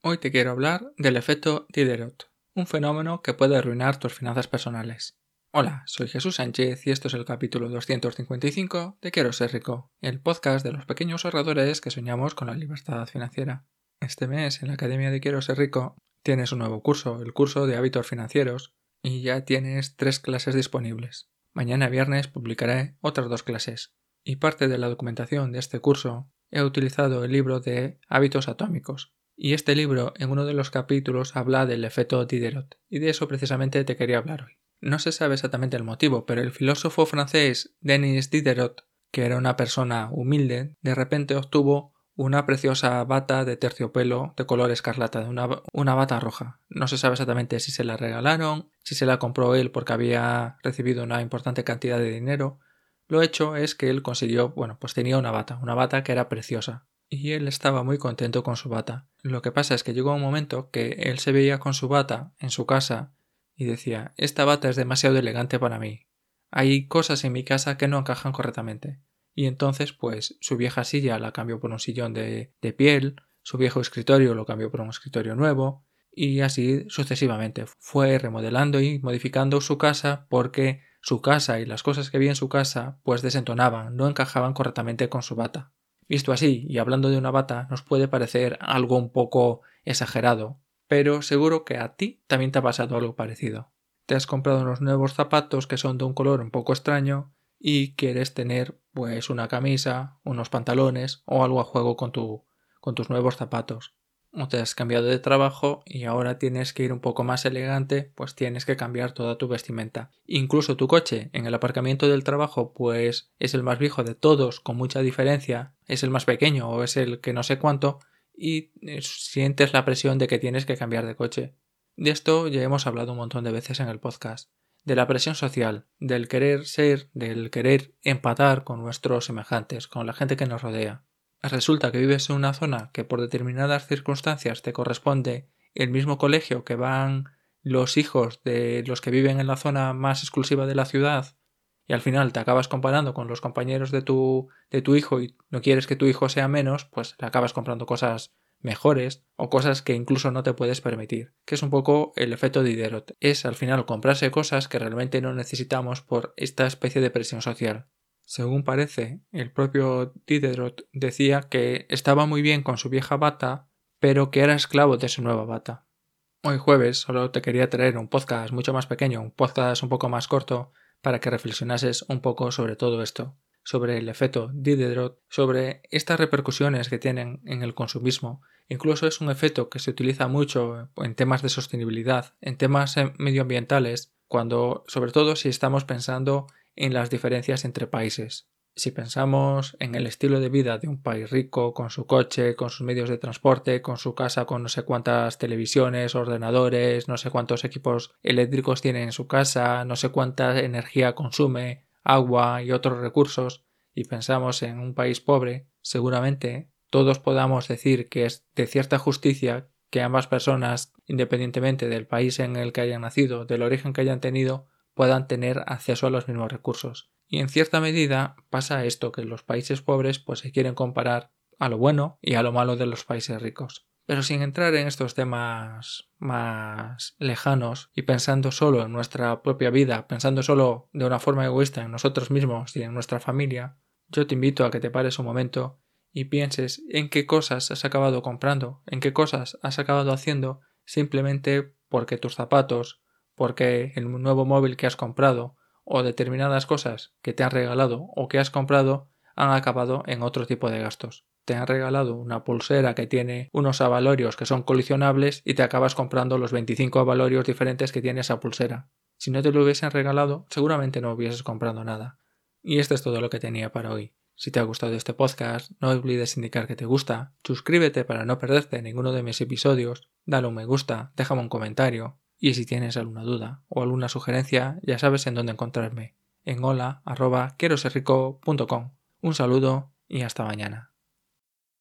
Hoy te quiero hablar del efecto Diderot, un fenómeno que puede arruinar tus finanzas personales. Hola, soy Jesús Sánchez y esto es el capítulo 255 de Quiero ser rico, el podcast de los pequeños ahorradores que soñamos con la libertad financiera. Este mes en la Academia de Quiero ser rico tienes un nuevo curso, el curso de hábitos financieros, y ya tienes tres clases disponibles. Mañana viernes publicaré otras dos clases, y parte de la documentación de este curso he utilizado el libro de hábitos atómicos, y este libro, en uno de los capítulos, habla del efecto Diderot, y de eso precisamente te quería hablar hoy. No se sabe exactamente el motivo, pero el filósofo francés Denis Diderot, que era una persona humilde, de repente obtuvo una preciosa bata de terciopelo de color escarlata, una, una bata roja. No se sabe exactamente si se la regalaron, si se la compró él porque había recibido una importante cantidad de dinero. Lo hecho es que él consiguió, bueno, pues tenía una bata, una bata que era preciosa y él estaba muy contento con su bata. Lo que pasa es que llegó un momento que él se veía con su bata en su casa y decía esta bata es demasiado elegante para mí. Hay cosas en mi casa que no encajan correctamente. Y entonces, pues, su vieja silla la cambió por un sillón de, de piel, su viejo escritorio lo cambió por un escritorio nuevo, y así sucesivamente. Fue remodelando y modificando su casa porque su casa y las cosas que vi en su casa pues desentonaban, no encajaban correctamente con su bata. Visto así, y hablando de una bata, nos puede parecer algo un poco exagerado, pero seguro que a ti también te ha pasado algo parecido. Te has comprado unos nuevos zapatos que son de un color un poco extraño y quieres tener pues una camisa, unos pantalones o algo a juego con, con tus nuevos zapatos o te has cambiado de trabajo y ahora tienes que ir un poco más elegante, pues tienes que cambiar toda tu vestimenta. Incluso tu coche en el aparcamiento del trabajo, pues es el más viejo de todos, con mucha diferencia, es el más pequeño o es el que no sé cuánto, y eh, sientes la presión de que tienes que cambiar de coche. De esto ya hemos hablado un montón de veces en el podcast. De la presión social, del querer ser, del querer empatar con nuestros semejantes, con la gente que nos rodea resulta que vives en una zona que por determinadas circunstancias te corresponde el mismo colegio que van los hijos de los que viven en la zona más exclusiva de la ciudad y al final te acabas comparando con los compañeros de tu, de tu hijo y no quieres que tu hijo sea menos, pues le acabas comprando cosas mejores o cosas que incluso no te puedes permitir, que es un poco el efecto de Diderot. Es al final comprarse cosas que realmente no necesitamos por esta especie de presión social. Según parece, el propio Diderot decía que estaba muy bien con su vieja bata, pero que era esclavo de su nueva bata. Hoy jueves solo te quería traer un podcast mucho más pequeño, un podcast un poco más corto, para que reflexionases un poco sobre todo esto, sobre el efecto Diderot, sobre estas repercusiones que tienen en el consumismo. Incluso es un efecto que se utiliza mucho en temas de sostenibilidad, en temas medioambientales, cuando, sobre todo si estamos pensando en las diferencias entre países. Si pensamos en el estilo de vida de un país rico, con su coche, con sus medios de transporte, con su casa, con no sé cuántas televisiones, ordenadores, no sé cuántos equipos eléctricos tiene en su casa, no sé cuánta energía consume, agua y otros recursos, y pensamos en un país pobre, seguramente todos podamos decir que es de cierta justicia que ambas personas, independientemente del país en el que hayan nacido, del origen que hayan tenido, puedan tener acceso a los mismos recursos. Y en cierta medida pasa esto, que los países pobres pues se quieren comparar a lo bueno y a lo malo de los países ricos. Pero sin entrar en estos temas más lejanos y pensando solo en nuestra propia vida, pensando solo de una forma egoísta en nosotros mismos y en nuestra familia, yo te invito a que te pares un momento y pienses en qué cosas has acabado comprando, en qué cosas has acabado haciendo simplemente porque tus zapatos, porque el nuevo móvil que has comprado o determinadas cosas que te han regalado o que has comprado han acabado en otro tipo de gastos. Te han regalado una pulsera que tiene unos avalorios que son colisionables y te acabas comprando los 25 avalorios diferentes que tiene esa pulsera. Si no te lo hubiesen regalado, seguramente no hubieses comprado nada. Y esto es todo lo que tenía para hoy. Si te ha gustado este podcast, no olvides indicar que te gusta, suscríbete para no perderte ninguno de mis episodios, dale un me gusta, déjame un comentario, y si tienes alguna duda o alguna sugerencia, ya sabes en dónde encontrarme, en hola Un saludo y hasta mañana.